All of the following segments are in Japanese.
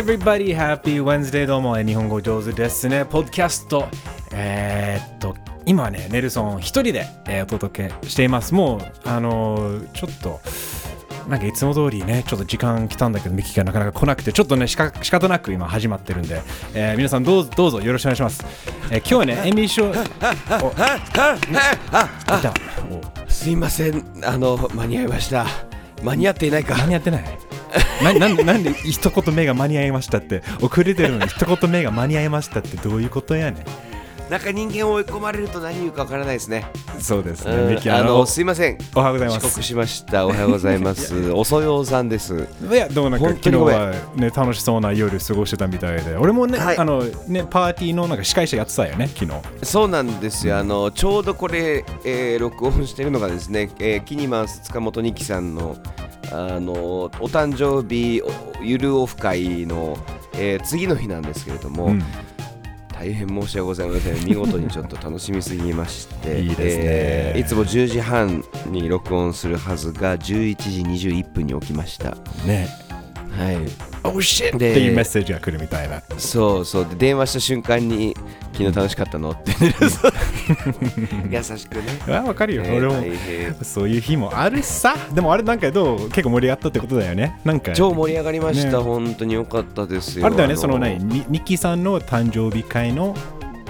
Everybody, happy Wednesday どうも、日本語上手ですね。ポッドキャスト、えー、っと、今はね、ネルソン一人で、えー、お届けしています。もう、あのー、ちょっと、なんかいつも通りね、ちょっと時間来たんだけど、ミキがなかなか来なくて、ちょっとね、しか仕方なく今始まってるんで、えー、皆さんどうぞどうぞよろしくお願いします。えー、今日はね、エミー賞、すいませんあの間に合いました間に合っていないか間に合ってない なななんで一言目が間に合いましたって遅れてるのに一言目が間に合いましたってどういうことやねなん。か人間を追い込まれると何言うかわからないですね。んそうですね、うん。あののすいません。おはようございます。遅刻しました。おはようございます。おそようさんです。いやでもなんか本昨日はね楽しそうな夜過ごしてたみたいで。俺もね、はい。あのねパーティーのなんか司会者やってたよね昨日。そうなんですよ。あのちょうどこれ、えー録音してるのがですね、えーキニマンス塚本二木さんのあのお誕生日おゆるオフ会の、えー次の日なんですけれども、うん。大変申し訳ございません。見事にちょっと楽しみすぎましていいですね。えーいつも10時半に録音するはずが11時21分に起きました。ね。はい Oh shit! っでていうメッセージが来るみたいな。そうそう。で電話した瞬間に昨日楽しかったの？って。優しくね。あわかるよ、えー俺も。そういう日もあるさ。でもあれなんかどう？結構盛り上がったってことだよね。なんか。超盛り上がりました、ね。本当に良かったですよ。あれだよね、のそのね、にニッキーさんの誕生日会の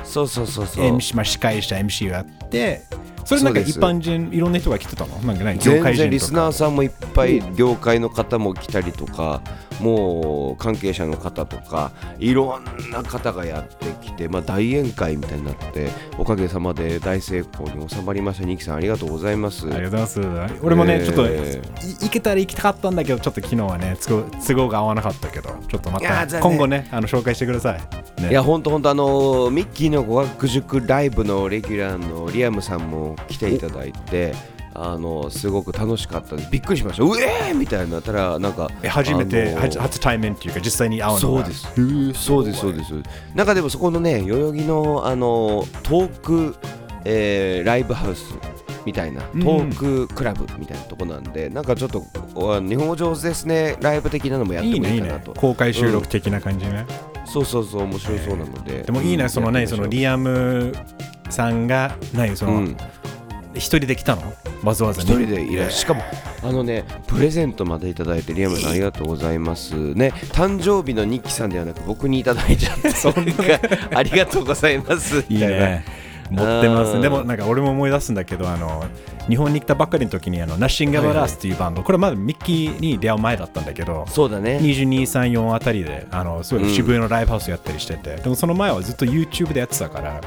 そうそうそうそう。MC、まあ、司会者 MC があって、それなんか一般人、いろんな人が来てたの？なんかね、業全界人とか。然リスナーさんもいっぱい業界の方も来たりとかもう関係者の方とかい。ろんな方がやってきて、まあ、大宴会みたいになっておかげさまで大成功に収まりました。ニキさんありがとうございます。ありがとうございます。俺もね、えー。ちょっとい行けたら行きたかったんだけど、ちょっと昨日はね、都合都合が合わなかったけど、ちょっとまた今後ね、あの紹介してください。ね。いや本当本当あのミッキーの語学塾ライブのレギュラーのリアムさんも来ていただいてあのすごく楽しかったです。びっくりしました。うえー！みたいになったらなんかえ初めて、あの初初対面っていうか、実際に会うのが。そうです。そうですそうですなんかでもそこのね代々木のあのトーク、えーライブハウスみたいなトうん。ーククラブみたいなとこなんで、なんかちょっとお日本語上手ですねライブ的なのもやっていいね、いいねもいいかなと。公開収録的な感じね。そうそうそう面白そうなので、でもいいね、そのね、そのリアムさんが、何、その、うん。一人で来たの？わざわざ一ね。人でいらっしかもあのねプレゼントまでいただいてリアムさんありがとうございます。ね誕生日のニッキさんではなく僕にいただいちゃって そんな。ありがとうございます。いなね。持ってますうんでもなんか俺も思い出すんだけどあの日本に来たばっかりの時にあのナッシング・エバラースっていうバンド、これまだミッキーに出会う前だったんだけどそうだね。2234あたりであのすごい渋谷のライブハウスやったりしてて、でもその前はずっと YouTube でやってたから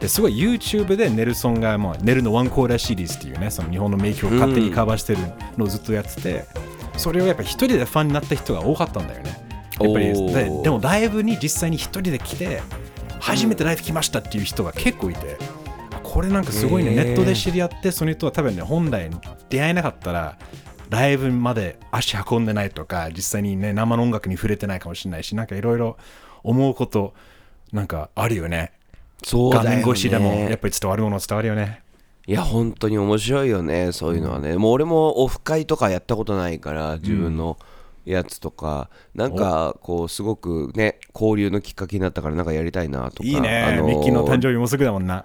ですごい YouTube でネルソンが、まあ、ネルのワンコーラーシリーズっていうねその日本の名曲を勝手にカバーしてるのをずっとやってて、それをやっぱ一人でファンになった人が多かったんだよね。やっぱりででもライブに実際に一人で来て初めてライブ来ましたっていう人が結構いて、これなんかすごいね、ネットで知り合ってその人は多分ね本来出会えなかったらライブまで足運んでないとか実際にね生の音楽に触れてないかもしれないしなんかいろいろ思うことなんかあるよね。画そうだよね。面越しでもやっぱり伝わるものは伝わるよね。いや本当に面白いよねそういうのはね、もう俺もオフ会とかやったことないから自分のやつとか、なんかこうすごくね交流のきっかけになったからなんかやりたいなとか。いいね、あのミッキーの誕生日もうすぐだもんな。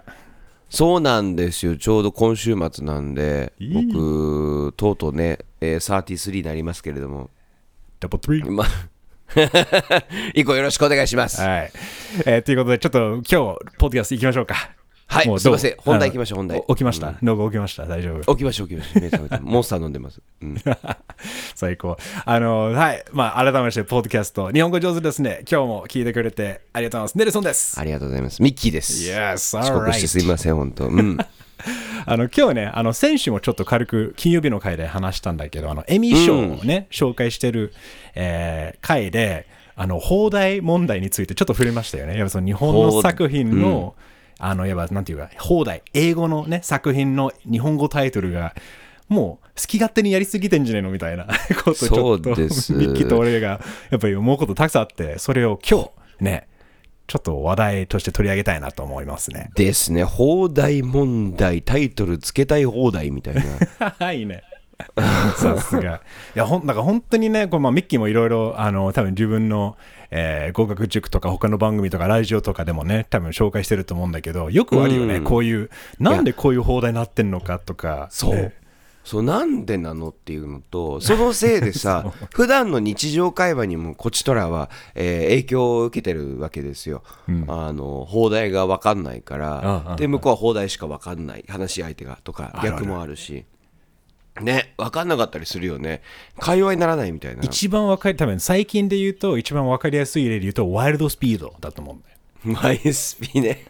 そうなんですよ。ちょうど今週末なんで僕とうとうね、えー、33になりますけれども。ダブル3ま 以降よろしくお願いします。はい、えーということでちょっと今日ポッドキャスト行きましょうか。はいすいません。本題あの行きましょう本題。お起きました、脳が起きました？大丈夫？起きましょう起きましょう。目覚めて モンスター飲んでます、うん、最高。あの、はい。まあ、改めまして、ポッドキャスト、日本語上手ですね。今日も聞いてくれてありがとうございます。ネルソンです。ありがとうございます。ミッキーです。Yes, 遅刻してすいません本当。うんあの、今日ね、あの、先週もちょっと軽く金曜日の回で話したんだけど、あの、エミー賞をね、紹介してる、えー回で、あの、放題問題についてちょっと触れましたよね。やっぱその日本の作品の、あの、やっぱなんていうか、放題、英語のね、作品の日本語タイトルが、もう好き勝手にやりすぎてんじゃねえのみたいな ことちょっとミッキーと俺がやっぱり思うことたくさんあってそれを今日ねちょっと話題として取り上げたいなと思いますね。ですね。放題問題タイトルつけたい放題みたいな。いいね。さすが。いや、ほん、だから本当にね、こうまあ、ミッキーもいろいろ、あの、多分自分の、えー合格塾とか他の番組とかラジオとかでもね、多分紹介してると思うんだけど、よくあるよね、うん。こういう、なんでこういう放題になってんのかとか。そう、ねそうなんでなのっていうのとそのせいでさ 普段の日常会話にもこちとらは、えー影響を受けてるわけですよ、あの放題が分かんないかあらあで向こうは放題しか分かんない。話し相手がとか逆もあるし。ね分かんなかったりするよね。会話にならないみたいな。一番わかり、多分最近で言うと、一番わかりやすい例で言うと、ワイルドスピードだと思うんだよ。マイスピね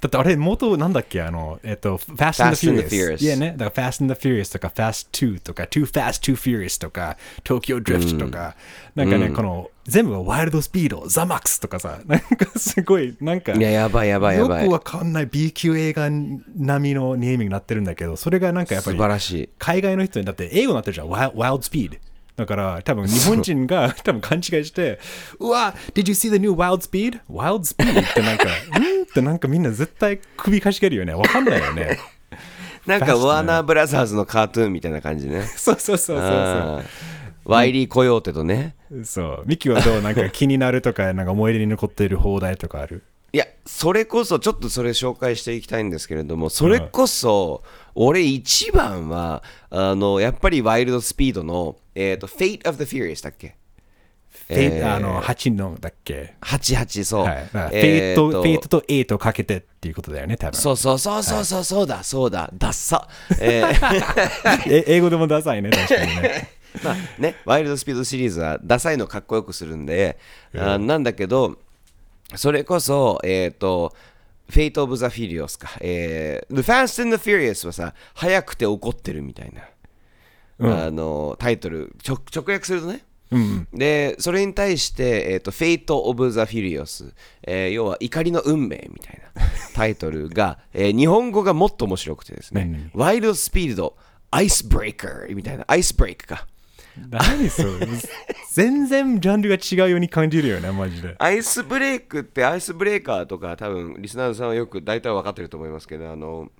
だってあれ、元なんだっけ？あの、えっと、Fast and the Furious。いやね、だから Fast and the Furious とか Fast 2とか Too Fast, Too Furious とか Tokyo Drift とか、なんかね、この全部がワイルドスピード、ザマックスとかさ、なんかすごい、なんか、いややばいやばいやばい。よくわかんない B 級映画並みのネーミングになってるんだけど、それがなんかやっぱ素り晴らしい。海外の人にだって英語になってるじゃん、ワイ Wild Speed。だから多分日本人が多分勘違いして、うわ、Did you see the new Wild Speed? Wild Speed? ってなんか、うん？ってなんかみんな絶対首かしげるよね。わかんないよね。なんかワーナーブラザーズのカートゥーンみたいな感じねそうそうそうそうあーワイリー・コヨーテとねそう。そう。ミキはどう？なんか気になるとか、なんか思い出に残っている放題とかある？いやそれこそちょっとそれ紹介していきたいんですけれどもそれこそ俺一番はあのやっぱりワイルドスピードの、えー、と Fate of the Furious だっけ？フェイえーあの、8のだっけ？88そう、はい。フェえーイト、と fate と8をかけてっていうことだよね、多分。そうそうそうそうそうそうだそうだ。ダッサ、えー。え英語でもダサいね、確かにね。まあね、ワイルドスピードシリーズはダサいのかっこよくするんで、あなんだけど、それこそ、えっ、と、Fate of the Furious か、えー、The Fast and the Furious はさ、速くて怒ってるみたいな、あのタイトル、直直訳するとね。で、それに対して、えーと、フェイト・オブ・ザ・フィリオス、えー要は怒りの運命みたいな タイトルが、えー日本語がもっと面白くてですね、ワイルドスピード、アイスブレイカーみたいな、アイスブレイクか。何それ？全然ジャンルが違うように感じるよね、マジで。アイスブレイクってアイスブレーカーとか多分リスナーさんはよく大体分かってると思いますけどあの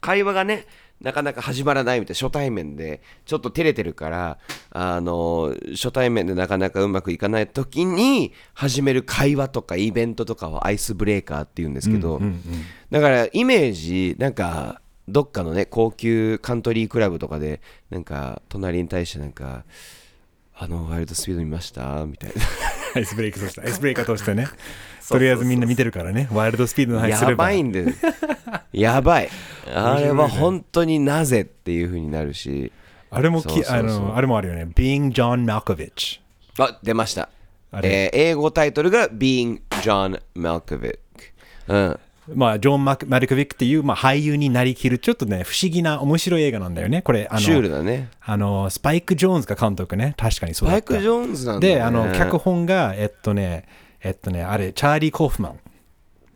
会話がねなかなか始まらないみたいな初対面でちょっと照れてるからあの初対面でなかなかうまくいかない時に始める会話とかイベントとかをアイスブレーカーって言うんですけど、だからイメージなんかどっかのね高級カントリークラブとかでなんか隣に対してなんかあのワイルドスピード見ました？みたいな。アイスブレイクとして、アイスブレイカーとしてね。とりあえずみんな見てるからね、ワイルドスピードの話すれやば。ばいんでやばい。あれは本当になぜっていう風になるし。あれもきあの、あれもあるよね。Being John Malkovich。あ出ました。あれ。えー英語タイトルが Being John Malkovich うんまあ、ジョン・マクマルコビックっていう、まあ、俳優になりきる、ちょっとね、不思議な面白い映画なんだよね。これ、あの、シュールだねあのスパイク・ジョーンズが監督ね。確かにそうだった。バイク・ジョーンズなんだ、ね、で、あの、脚本が、えっとね、えっとね、あれ、チャーリー・コフマン。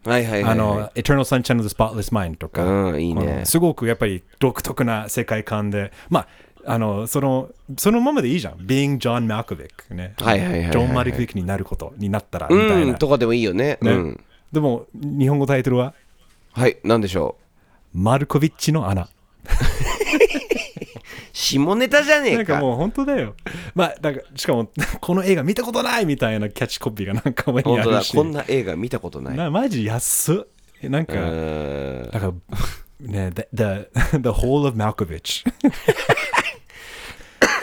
はいはいはい、はい、あの、Eternal Sunshine of the Spotless Mind とか、うんいいねすごくやっぱり独特な世界観で、まあ、あの、その、そのままでいいじゃん。Being John Malkovich ね。はいはいはいはいはいジョン・マルコビックになることになったら、みたいな。うんとかでもいいよねねうんでも、日本語タイトルは、はいなんでしょう？マルコビッチの穴。下ネタじゃねえかなんかもう本当だよ。まあ、なんかしかも、この映画見たことないみたいなキャッチコピーがなんか上に本当だあるし。こんな映画見たことないなマジ安っ。なんか、なんか、ね、the, the, the whole of Malkovich。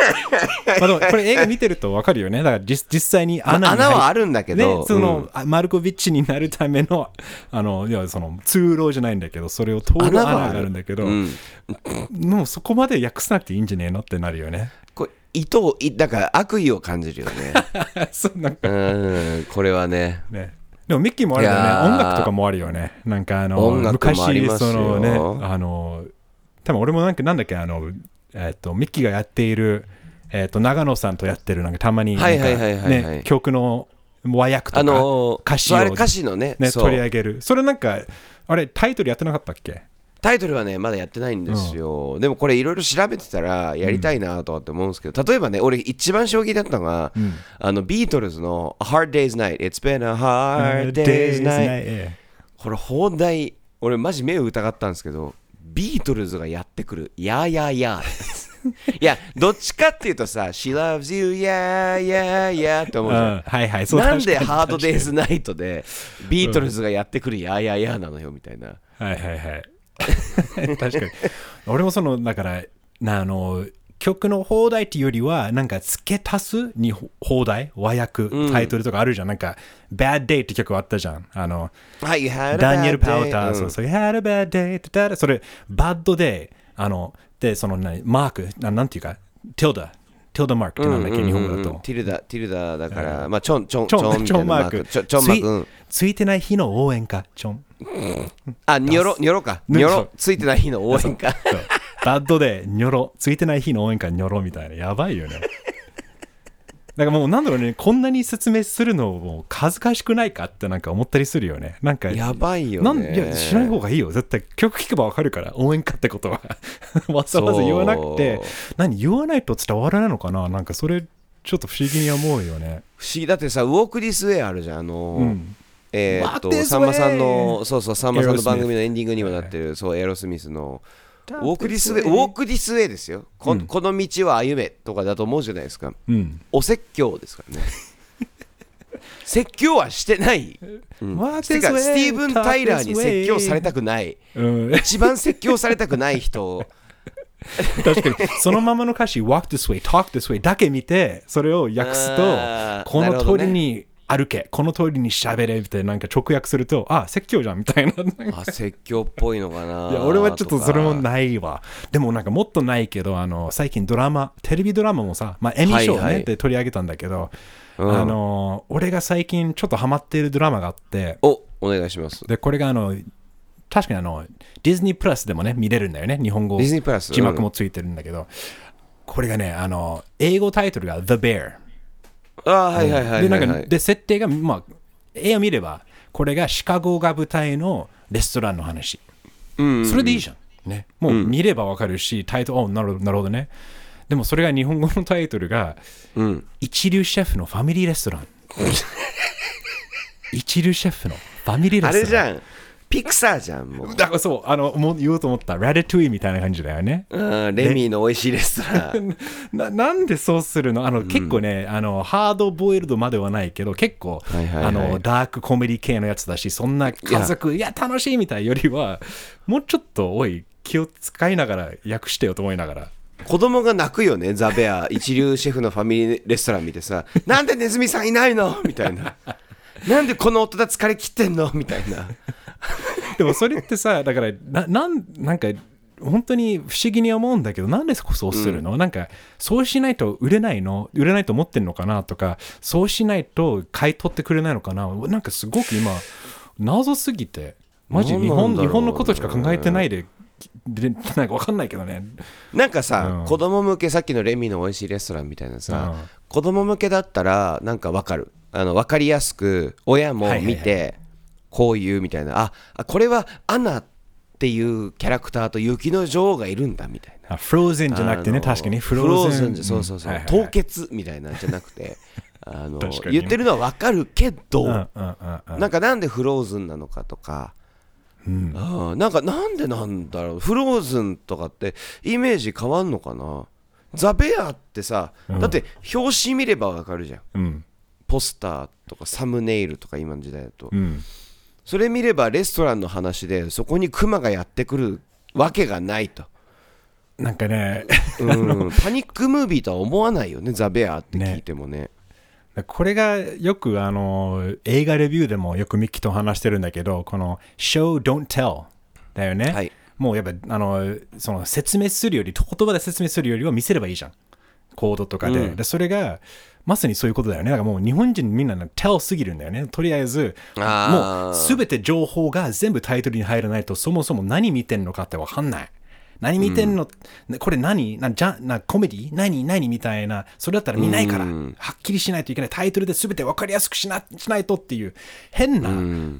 まあでもこれ映画見てるとわかるよね。だから実実際に穴に穴はあるんだけどね、その、あマルコビッチになるための、あの、いや、その、通路じゃないんだけど、それを通る穴があるんだけど、うんもうそこまで訳さなくていいんじゃねえのってなるよね。これ意図をいだから悪意を感じるよね そうなんかうんこれはねね。でもミッキーもあるよね。音楽とかもあるよね。なんかあの、あ昔、そのね、あの、多分俺もなんか、なんだっけ、あの、えっと、ミッキーがやっている、えっと、長野さんとやってる、なんかたまに、曲の和訳とか、あのー歌詞を歌詞のね取り上げる。それなんか、あれ、タイトルやってなかったっけ？タイトルはねまだやってないんですよ、でもこれいろいろ調べてたらやりたいなとかって思うんですけど、例えばね俺一番衝撃だったのが、あのビートルズの「A Hard Day's Night」「It's been a hard day's night」え。これ放題俺マジ目を疑ったんですけどビートルズがやってくる「やーやーやー」いやどっちかっていうとさ「She loves you yeah yeah yeah」って思うじゃん、うん。はいはいそうなんで確かに。ハードデイズナイトでビートルズがやってくるやーやーやーなのよみたいな。はいはいはい。確かに。俺もその、だから、なあの、曲の放題っていうよりは、なんか付け足すに放題、和訳、タイトルとかあるじゃん。なんか、Bad Day って曲あったじゃん。あの、はい、ダニエル・ bad パウ day ター、うんそうそう、You had a bad day ってだそれ、バッドで、あの、で、その、なマーク、ななんていうか、ティルダ、ティルダマークってなんだっけ、日本語だと。ティルダ、ティルダだから、まあ、ちょん、ちょん、ちょん、ちょんマーク。ちょちょんマーク。うんついてない日の応援歌、ちょん。あ、にょろ、にょろか。ねにょろ、ついてない日の応援か。バッドでニョロ。ついてない日の応援歌ニョロみたいな。やばいよね。だからもうなんだろうね。こんなに説明するのも恥ずかしくないかってなんか思ったりするよね。なんかやばいよなんね。いやしない方がいいよ。絶対曲聴けばわかるから応援歌ってことはわざわざ言わなくて。何言わないと伝わらないのかな。なんかそれちょっと不思議に思うよね。不思議。だってさ、ウォークディスウェイあるじゃん。あの、うん。えーっと、さんまさんの、そうそう、さんまさんの番組のエンディングにもなってる、そう、エアロスミスの、ウォークディスウェイ、ウォークディスウェイですよ。こ,、この道は歩めとかだと思うじゃないですか。うんお説教ですからね。説教はしてない。うんてかスティーブン・タイラーに説教されたくない。うん一番説教されたくない人。確かにそのままの歌詞 walk this way talk this way だけ見てそれを訳すとこの通りに歩け、この通りに喋れみたいななんか直訳するとあ説教じゃんみたいなあ、説教っぽいのかな。いや俺はちょっとそれもい。ないわでもなんかもっとないけどあの最近ドラマテレビドラマもさ、まあ、エミー賞ね、はいはいで取り上げたんだけど、うんあの俺が最近ちょっとハマっているドラマがあってお、お願いします。でこれがあの確かにあのディズニープラスでもね見れるんだよね日本語ディズニープラス字幕もついてるんだけど、これがねあの英語タイトルが The Bear あーはいはいはいでなんかはいはい。で設定がまあ絵を見ればこれがシカゴが舞台のレストランの話うんそれでいいじゃん。ね、もう見ればわかるし、タイトル、おなるほどなるほどね。でもそれが日本語のタイトルが、うん。一流シェフのファミリーレストラン。一流シェフのファミリーあレストラン。れじゃん。ピクサーじゃん、もう。だからそう、あの、もう言おうと思った。ラデトゥイみたいな感じだよね。うんレミーの美味しいレストラン。ななんでそうするの？あの、結構ね、あの、ハードボイルドまではないけど、結構、はいはいはいあの、ダークコメディ系のやつだし、そんな家族、いや楽しいみたいよりは、もうちょっと、おい、気を使いながら訳してよと思いながら。子供が泣くよね、ザ・ベア。一流シェフのファミリーレストラン見てさ、なんでネズミさんいないの？みたいな。なんでこの夫だ疲れ切ってんの？みたいな。でもそれってさ、だから、ななんなんか、本当に不思議に思うんだけど、なんでそうするの、なんか、そうしないと売れないの？売れないと思ってんのかなとか、そうしないと買い取ってくれないのかな？なんかすごく今、謎すぎて、マジ日本ね。日本のことしか考えてないで、でなんかわかんないけどね。なんかさ、うん。子供向け、さっきのレミの美味しいレストランみたいなさ、うん。子供向けだったら、なんかわかる。あの、わかりやすく、親も見はいはいて、こういうみたいな、あ、あこれはアナっていうキャラクターと雪の女王がいるんだみたいな。あフローゼンじゃなくてね、確かにフローズンそうそうそう、凍結みたいなんじゃなくて。あの、言ってるのは分かるけど、なんかなんでフローズンなのかとか、うん。あーなんかなんでなんだろう。フローズンとかってイメージ変わんのかな。ザ・ベアってさ、うん。だって表紙見れば分かるじゃん。うん。ポスターとかサムネイルとか今の時代だと、うんそれ見ればレストランの話でそこにクマがやってくるわけがないとなんかね、うん、パニックムービーとは思わないよね、ザ・ベアって聞いてもね。これがよくあの映画レビューでもよくミッキーと話してるんだけど、この show don't tell だよね。はいもうやっぱあのその説明するより、言葉で説明するよりは見せればいいじゃん。コードとかで。うんでそれがまさにそういうことだよね。だからもう日本人みんな tell すぎるんだよね。とりあえず、もうすべて情報が全部タイトルに入らないと、そもそも何見てんのかってわかんない。何見てんの、これ何？なじゃなコメディ？何？何みたいな。それだったら見ないから、うんはっきりしないといけない。タイトルで全て分かりやすくしなしないとっていう、変な、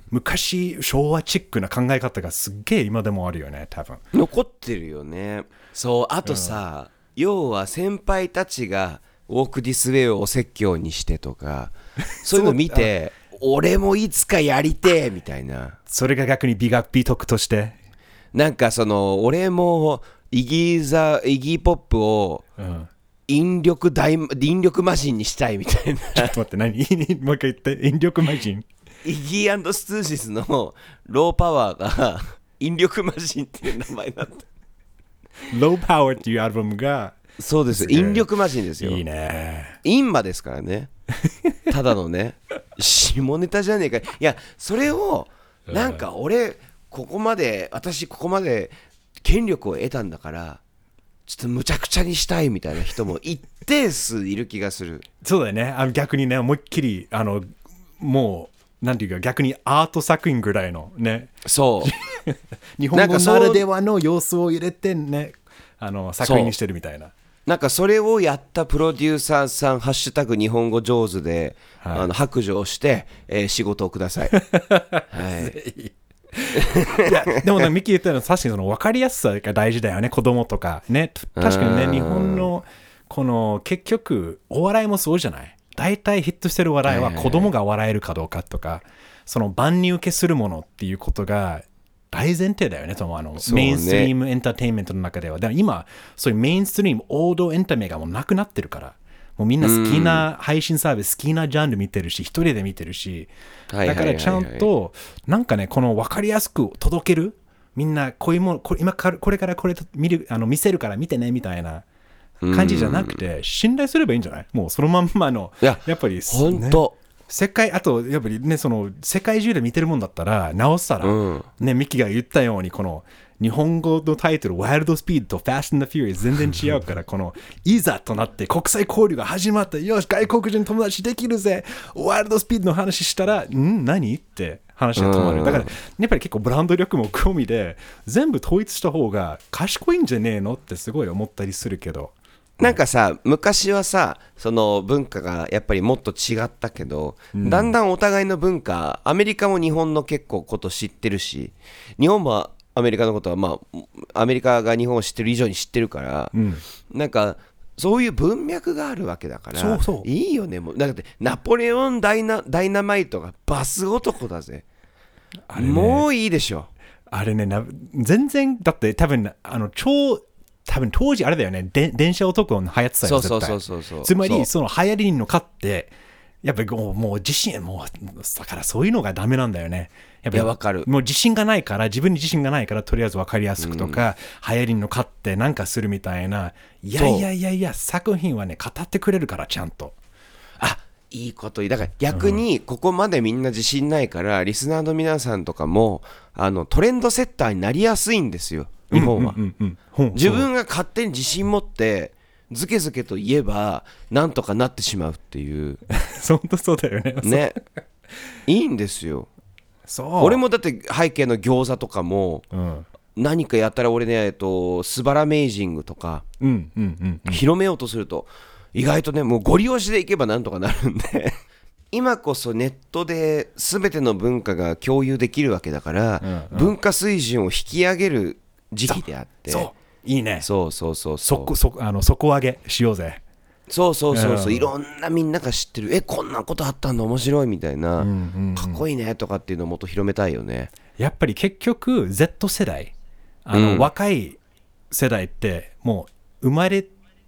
昔、昭和チックな考え方がすっげえ今でもあるよね、多分。残ってるよね。そう、あとさ、要は先輩たちがウォーク・ディス・ウェイをお説教にしてとか、そういうの見て、俺もいつかやりてえみたいな。それが逆に美学美徳として？なんかその、俺もイギーザイギーポップをうん。引力大引力マシンにしたいみたいなちょっと待って、何？もう一回言って。引力魔人。イギースツーシスのローパワーが引力マシンっていう名前になった Low Power っていうアルバムが、そうです。引力マシンですよ。いいね。インマですからね。ただのね。下ネタじゃねえか。いやそれをなんか俺ここまで私ここまで権力を得たんだからちょっとむちゃくちゃにしたいみたいな人も一定数いる気がする。そうだよね。あの逆にね、思いっきり、あの、もう、なんていうか、逆にアート作品ぐらいのね、そう。日本語ならではの要素を入れてね、あの作品にしてるみたいな。なんかそれをやったプロデューサーさん「ハッシュタグ日本語上手で」はい。あの白状をして、えー仕事をください、はい、いや、でもね、ミキ言ったのは確かにその分かりやすさが大事だよね、子供とか。ね、た確かにね、うん日本の、この、結局、お笑いもそうじゃない？大体ヒットしてる笑いは子供が笑えるかどうかとか、その万人受けするものっていうことが大前提だよね、そのあの、ねメインストリームエンターテインメントの中では。でも今、そういうメインストリーム、王道エンタメがもうなくなってるから。もうみんな好きな配信サービス、好きなジャンル見てるし、一人で見てるし、だからちゃんと、なんかね、この分かりやすく届ける、みんなこういうもの、これ今からこれからこれ見るあの見せるから見てねみたいな感じじゃなくて、信頼すればいいんじゃない？もうそのまんまの、いややっぱり、ね。本当、世界、あと、やっぱりね、その、世界中で見てるもんだったら、なおさら、うん。ね、ミキが言ったように、この、日本語のタイトル、ワイルドスピードとファスト and the Furious 全然違うから、この、いざとなって国際交流が始まった、よし、外国人友達できるぜ、ワイルドスピードの話したら、ん？何？って話が止まる。うん。だから、やっぱり結構ブランド力も込みで、全部統一した方が賢いんじゃねえの？ってすごい思ったりするけど。なんかさ昔はさその文化がやっぱりもっと違ったけど、だんだんお互いの文化アメリカも日本の結構こと知ってるし日本もアメリカのことはまあアメリカが日本を知ってる以上に知ってるから、ん。なんかそういう文脈があるわけだからいいよねもう。だってナポレオンダイナダイナマイトがバス男だぜ、ね。もういいでしょ。あれねな、全然、だって多分、あの、超、多分当時あれだよね、で電車男の流行ってたよ、そうそう絶対そうそう。そうつまり、その流行りに乗っかって、やっぱりもうもう自信、もう、だからそういうのがダメなんだよね。やっぱりいやわかる。もう自信がないから、自分に自信がないから、とりあえず分かりやすくとか、流行りに乗っかってなんかするみたいな、いやいやいやいや、作品はね、語ってくれるから、ちゃんと。あいいことだから逆にここまでみんな自信ないから、リスナーの皆さんとかもあのトレンドセッターになりやすいんですよ日本は、自分が勝手に自信持ってずけずけと言えばなんとかなってしまうっていう 本当そうだよね。ね いいんですよそう。俺もだって背景の餃子とかもうん。何かやったら俺ねえっとスバラメイジングとか。広めようとすると意外とねもうゴリ押しでいけばなんとかなるんで。今こそネットで全ての文化が共有できるわけだから、文化水準を引き上げる時期であって。そう。いいね。そう。そうそうそそう。こ、そあの底上げしようぜ。そうそうそうそう。うん。いろんなみんなが知ってる。えこんなことあったんだ面白いみたいな、かっこいいねとかっていうのをもっと広めたいよね。やっぱり結局 Z 世代。あの、うん。若い世代ってもう生まれ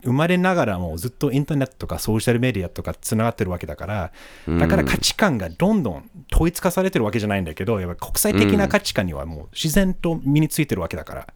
生まれながらもずっとインターネットとかソーシャルメディアとかつながってるわけだからだから価値観がどんどん統一化されてるわけじゃないんだけどやっぱ国際的な価値観にはもう自然と身についてるわけだから、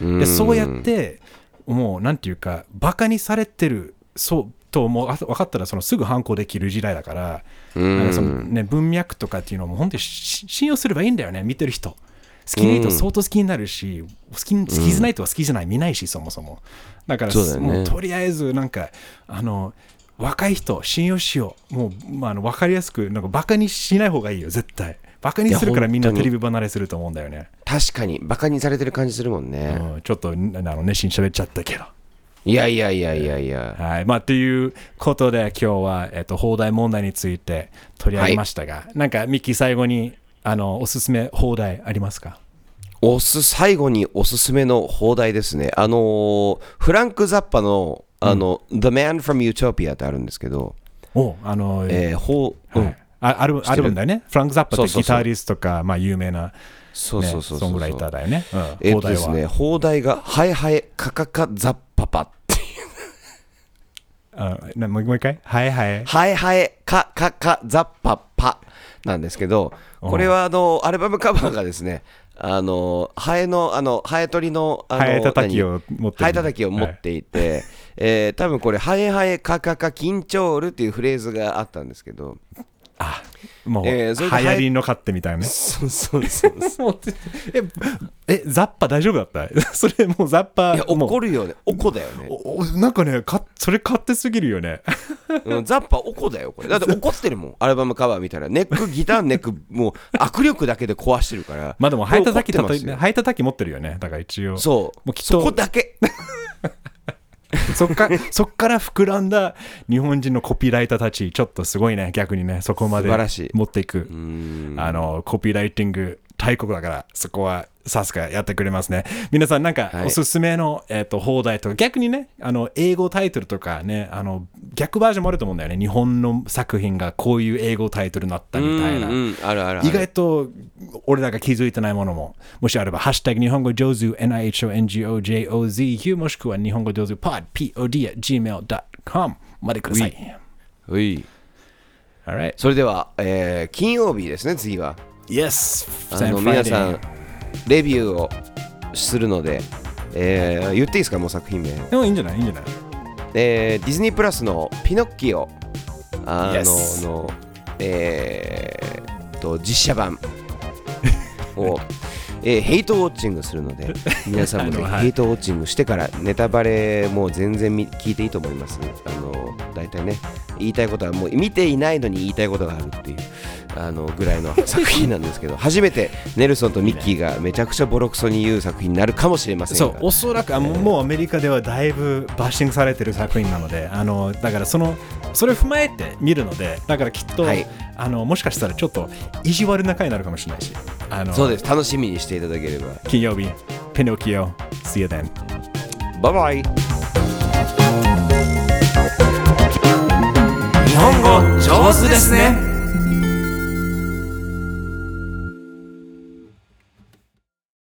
でそうやってもうなんていうかバカにされてるそうともうあ分かったらそのすぐ反抗できる時代だから、なんかそのね、文脈とかっていうのも本当にし信用すればいいんだよね見てる人。好きな人相当好きになるし、好き好きじゃない人は好きじゃない見ないしそもそもだからそうだよね。もうとりあえずなんかあの若い人信用しよう。もう、まあ、あの分かりやすくなんかバカにしない方がいいよ絶対。バカにするからみんなテレビ離れすると思うんだよね、確かにバカにされてる感じするもんね、うん、ちょっとあの熱心に喋っちゃったけど。いやいやいやいやいや。はい。まあ、ということで、今日は、えっと、放題問題について取り上げましたが、なんか、ミッキー、最後に、あの、おすすめ放題ありますか？おす最後におすすめの放題ですね。あのーフランク・ザッパのあの、The Man from Utopia ってあるんですけど、おあの、えーほううん。はい。あアルバ知ってる？アルバムだよね。フランク・ザッパってギタリストとか、まあ、有名なそうそうそうそう。ソングライターだよね。うん、えっ放題は。とですね放題が「ハイハイカカカザッパパ」っていう。あなもう一回？はいはい。ハイハイカカカザッパパなんですけど、これはあのアルバムカバーがですね、あのハエのあのハエ取りのあのハエ叩きを持ってる。ハエ叩きを持っていて、えー多分これハエハエカカカ緊張ールっていうフレーズがあったんですけど、あもう、えーそれで流行りの勝手みたいなね。そうそうそうそう。え、え、ザッパ大丈夫だった？それもうザッパ。いや怒るよね、おこだよね。おおなんかねか、それ勝手すぎるよね。うん、ザッパおこだよこれだって怒ってるもんアルバムカバー見たらネックギターネックもう握力だけで壊してるからまあでも、ハエ叩きこれ怒ってますよハエ叩き持ってるよね。だから一応。そうもうきっとそこだけ そっかそっから膨らんだ日本人のコピーライターたち、ちょっとすごいね、逆にね、そこまで持っていく。うんあの、コピーライティング大国だから、そこはさすがやってくれますね。皆さんなんかはいおすすめの、えっと、放題とか、逆にね、あの、英語タイトルとかね、あの、逆バージョンもあると思うんだよね。日本の作品がこういう英語タイトルになったみたいな。うんうんあるある意外と俺らが気づいてないものも、もしあれば、ハッシュタグ日本語上手 NIHONGOJOZU もしくは日本語上手 pod pod gmail.com までください。Alright. それでは、えー金曜日ですね次は Yes! あの皆さんレビューをするので、えー言っていいですかもう作品名、でもいいんじゃないいいんじゃないえーディズニープラスのピノッキオあの Yes. のえーっと実写版を、えーヘイトウォッチングするので 皆さんもね、はい。ヘイトウォッチングしてからネタバレもう全然み聞いていいと思います。あの大体ね言いたいことはもう見ていないのに言いたいことがあるっていうあのぐらいの 作品なんですけど初めてネルソンとミッキーがめちゃくちゃボロクソに言う作品になるかもしれませんが。そう、おそらくあもうもうアメリカではだいぶバッシングされてる作品なので、あのだからそのそれを踏まえて見るので、だからきっと、はいあのもしかしたらちょっと意地悪な回になるかもしれないし、あのそうです。楽しみにしていただければ。金曜日、ピノキオ、See you then. バイバイ日本語上手ですね